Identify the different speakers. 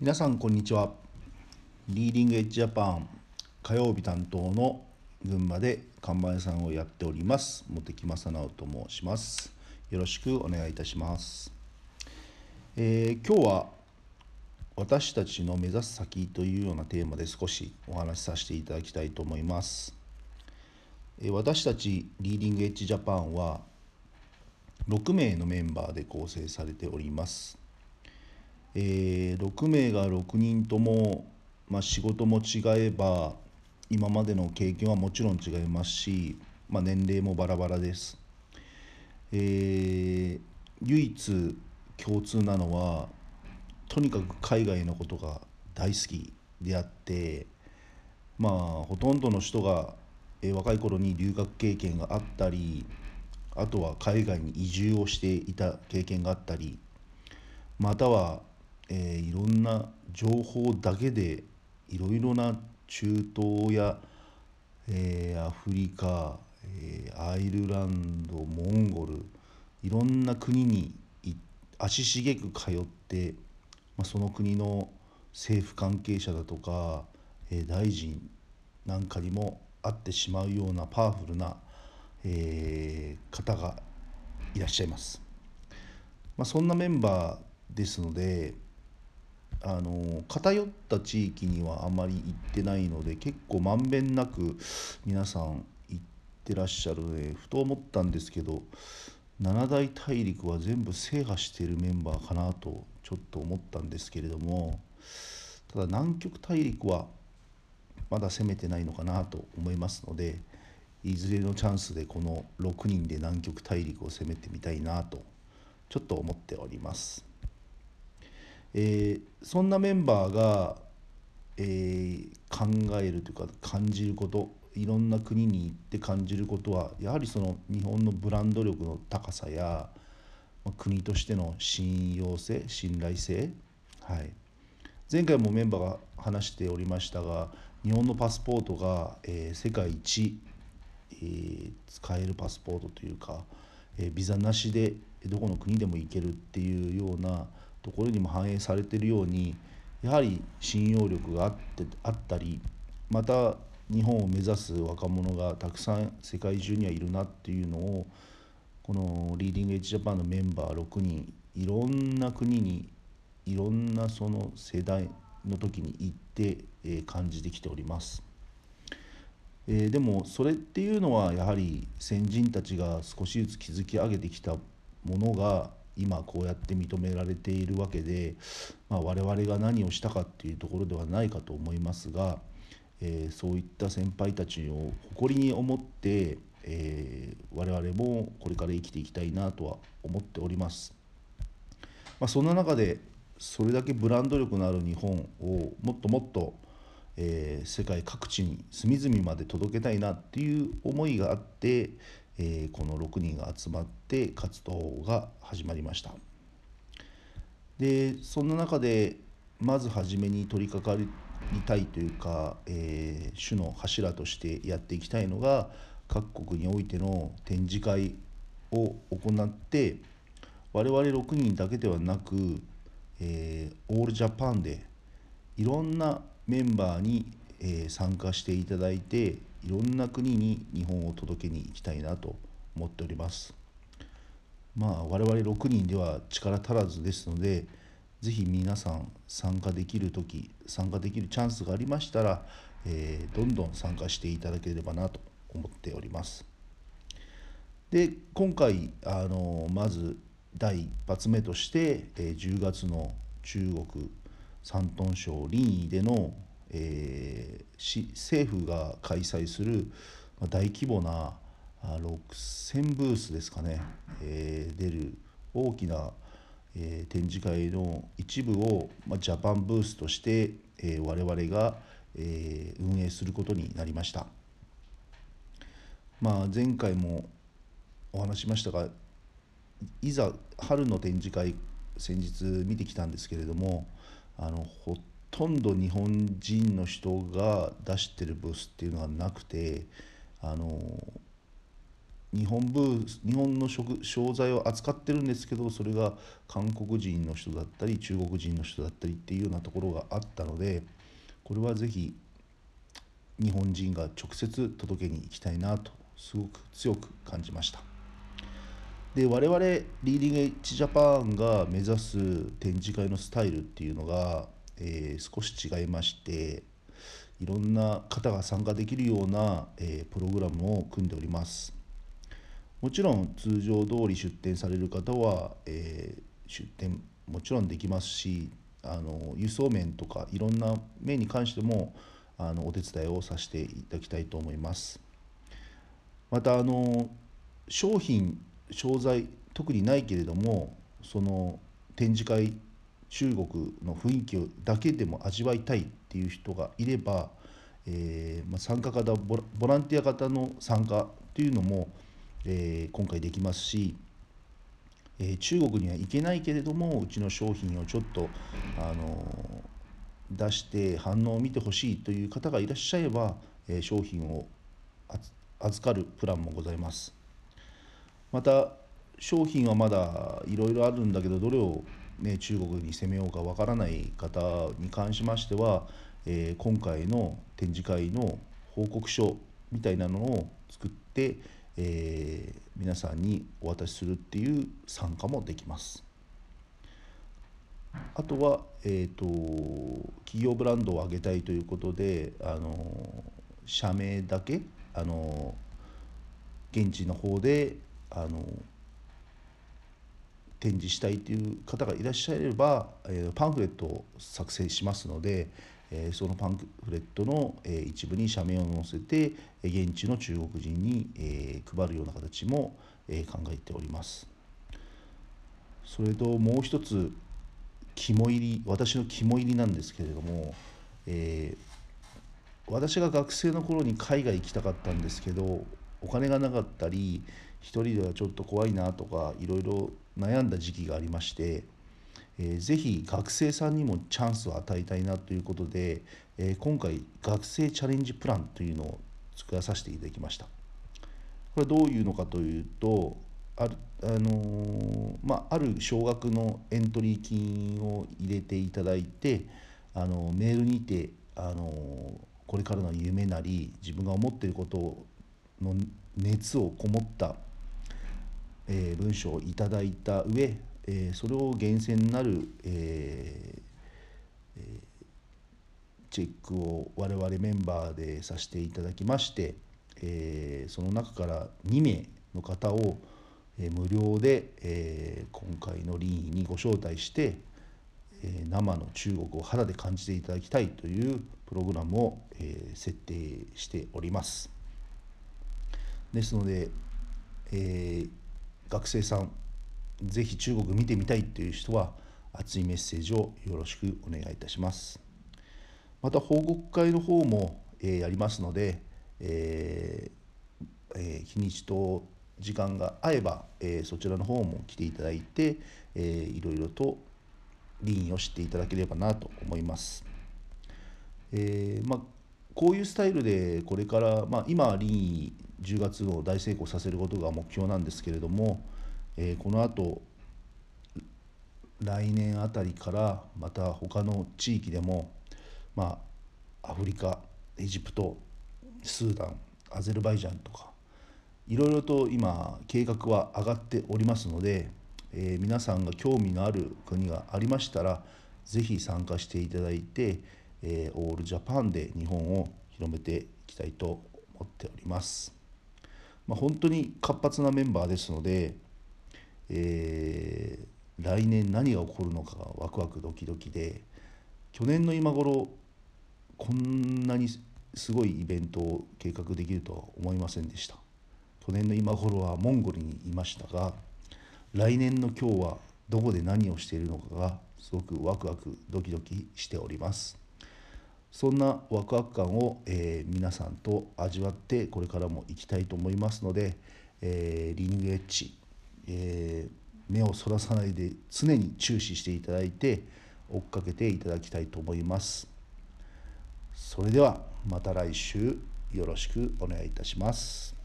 Speaker 1: 皆さんこんにちは。リーディングエッジジャパン火曜日担当の群馬で看板屋さんをやっております。茂木正直と申します。よろしくお願いいたします、えー今日は私たちの目指す先というようなテーマで少しお話しさせていただきたいと思います。えー私たちリーディングエッジジャパンは6名のメンバーで構成されております。えー6名が6人とも、まあ、仕事も違えば今までの経験はもちろん違いますし、まあ、年齢もバラバラです、えー唯一共通なのはとにかく海外のことが大好きであってまあほとんどの人が、えー若い頃に留学経験があったりあとは海外に移住をしていた経験があったりまたは、えーいろんな情報だけでいろいろな中東や、えーアフリカ、えーアイルランドモンゴルいろんな国に足しげく通って、まあ、その国の政府関係者だとか、えー大臣なんかにも会ってしまうようなパワフルな、えー方がいらっしゃいます。まあ、そんなメンバーですのであの偏った地域にはあまり行ってないので結構まんべんなく皆さん行ってらっしゃるのでふと思ったんですけど七大大陸は全部制覇しているメンバーかなとちょっと思ったんですけれどもただ南極大陸はまだ攻めてないのかなと思いますのでいずれのチャンスでこの6人で南極大陸を攻めてみたいなとちょっと思っております。えーそんなメンバーが、えー考えるというか感じることいろんな国に行って感じることはやはりその日本のブランド力の高さや、まあ国としての信用性信頼性、はい、前回もメンバーが話しておりましたが日本のパスポートが、えー世界一、えー使えるパスポートというか、えービザなしでどこの国でも行けるっていうようなところにも反映されているようにやはり信用力があってあったりまた日本を目指す若者がたくさん世界中にはいるなっていうのをこのリーディングエッジジャパンのメンバー6人いろんな国にいろんなその世代の時に行って、えー感じてきております。えーでもそれっていうのはやはり先人たちが少しずつ築き上げてきたものが今こうやって認められているわけで、まあ、我々が何をしたかっていうところではないかと思いますが、えーそういった先輩たちを誇りに思って、えー我々もこれから生きていきたいなとは思っております。まあ、そんな中でそれだけブランド力のある日本をもっともっと、えー世界各地に隅々まで届けたいなっていう思いがあって、えーこの6人が集まって活動が始まりました。でそんな中でまず初めに取り掛かりたいというか、えー主の柱としてやっていきたいのが各国においての展示会を行って我々6人だけではなく、えーオールジャパンでいろんなメンバーに、えー参加していただいていろんな国に日本を届けに行きたいなと思っております。まあ我々6人では力足らずですのでぜひ皆さん参加できる時参加できるチャンスがありましたら、えーどんどん参加していただければなと思っております。で今回あのまず第一発目として、えー10月の中国山東省臨沂での、えー政府が開催する大規模な6,000ブースですかね、えー出る大きな、えー展示会の一部を、まあ、ジャパンブースとして、えー我々が、えー運営することになりました。まあ、前回もお話しましたがいざ春の展示会先日見てきたんですけれどもあのほとんど日本人の人が出してるブースっていうのがなくてあの日本部日本の食商材を扱ってるんですけどそれが韓国人の人だったり中国人の人だったりっていうようなところがあったのでこれはぜひ日本人が直接届けに行きたいなとすごく強く感じました。で我々リーディングエッジジャパンが目指す展示会のスタイルっていうのが、えー、少し違いましていろんな方が参加できるような、えー、プログラムを組んでおります。もちろん通常通り出店される方は、えー、出店もちろんできますしあの輸送面とかいろんな面に関してもあのお手伝いをさせていただきたいと思います。またあの商品商材特にないけれどもその展示会中国の雰囲気だけでも味わいたいっていう人がいれば、えーまあ、参加型ボランティア型の参加っていうのも、えー、今回できますし、えー、中国には行けないけれどもうちの商品をちょっと、あのー、出して反応を見てほしいという方がいらっしゃれば、えー、商品を預かるプランもございます。また商品はまだいろいろあるんだけどどれを、ね、中国に攻めようかわからない方に関しましては、えー、今回の展示会の報告書みたいなのを作って、えー、皆さんにお渡しするっていう参加もできます。あとは、えーと、企業ブランドを上げたいということであの社名だけあの現地の方であの展示したいという方がいらっしゃれば、えー、パンフレットを作成しますので、えー、そのパンフレットの、えー、一部に社名を載せて現地の中国人に、えー、配るような形も、えー、考えております。それともう一つ肝入り私の肝入りなんですけれども、えー、私が学生の頃に海外行きたかったんですけどお金がなかったり一人ではちょっと怖いなとかいろいろ悩んだ時期がありまして、えー、ぜひ学生さんにもチャンスを与えたいなということで、えー、今回学生チャレンジプランというのを作らさせていただきました。これはどういうのかというとある,、あのー、まあ、ある少額のエントリー金を入れていただいて、あのメールにて、あのこれからの夢なり自分が思っていることの熱をこもったえ、文章をいただいた上、え、それを厳選なる、えー、チェックを我々メンバーでさせていただきまして、え、その中から2名の方を、え、無料で、え、今回の臨位にご招待して、え、生の中国を肌で感じていただきたいというプログラムを、え、設定しております。ですので、えー、学生さんぜひ中国見てみたいっていう人は熱いメッセージをよろしくお願いいたしますまた報告会の方も、えー、やりますので、えーえー、日にちと時間が合えば、えー、そちらの方も来ていただいて、えー、いろいろとリンを知っていただければなと思います。えーまあ、こういうスタイルでこれから、まあ、今はリン10月を大成功させることが目標なんですけれども、えー、このあと来年あたりからまた他の地域でも、まあ、アフリカエジプトスーダンアゼルバイジャンとかいろいろと今計画は上がっておりますので、えー、皆さんが興味のある国がありましたら是非参加していただいて、えー、オールジャパンで日本を広めていきたいと思っております。まあ、本当に活発なメンバーですので、えー、来年何が起こるのかがワクワクドキドキで去年の今頃こんなにすごいイベントを計画できるとは思いませんでした。去年の今頃はモンゴルにいましたが来年の今日はどこで何をしているのかがすごくワクワクドキドキしております。そんなワクワク感を、えー、皆さんと味わってこれからもいきたいと思いますので、えー、リニューエッジ、えー、目をそらさないで常に注視していただいて追っかけていただきたいと思います。それではまた来週よろしくお願いいたします。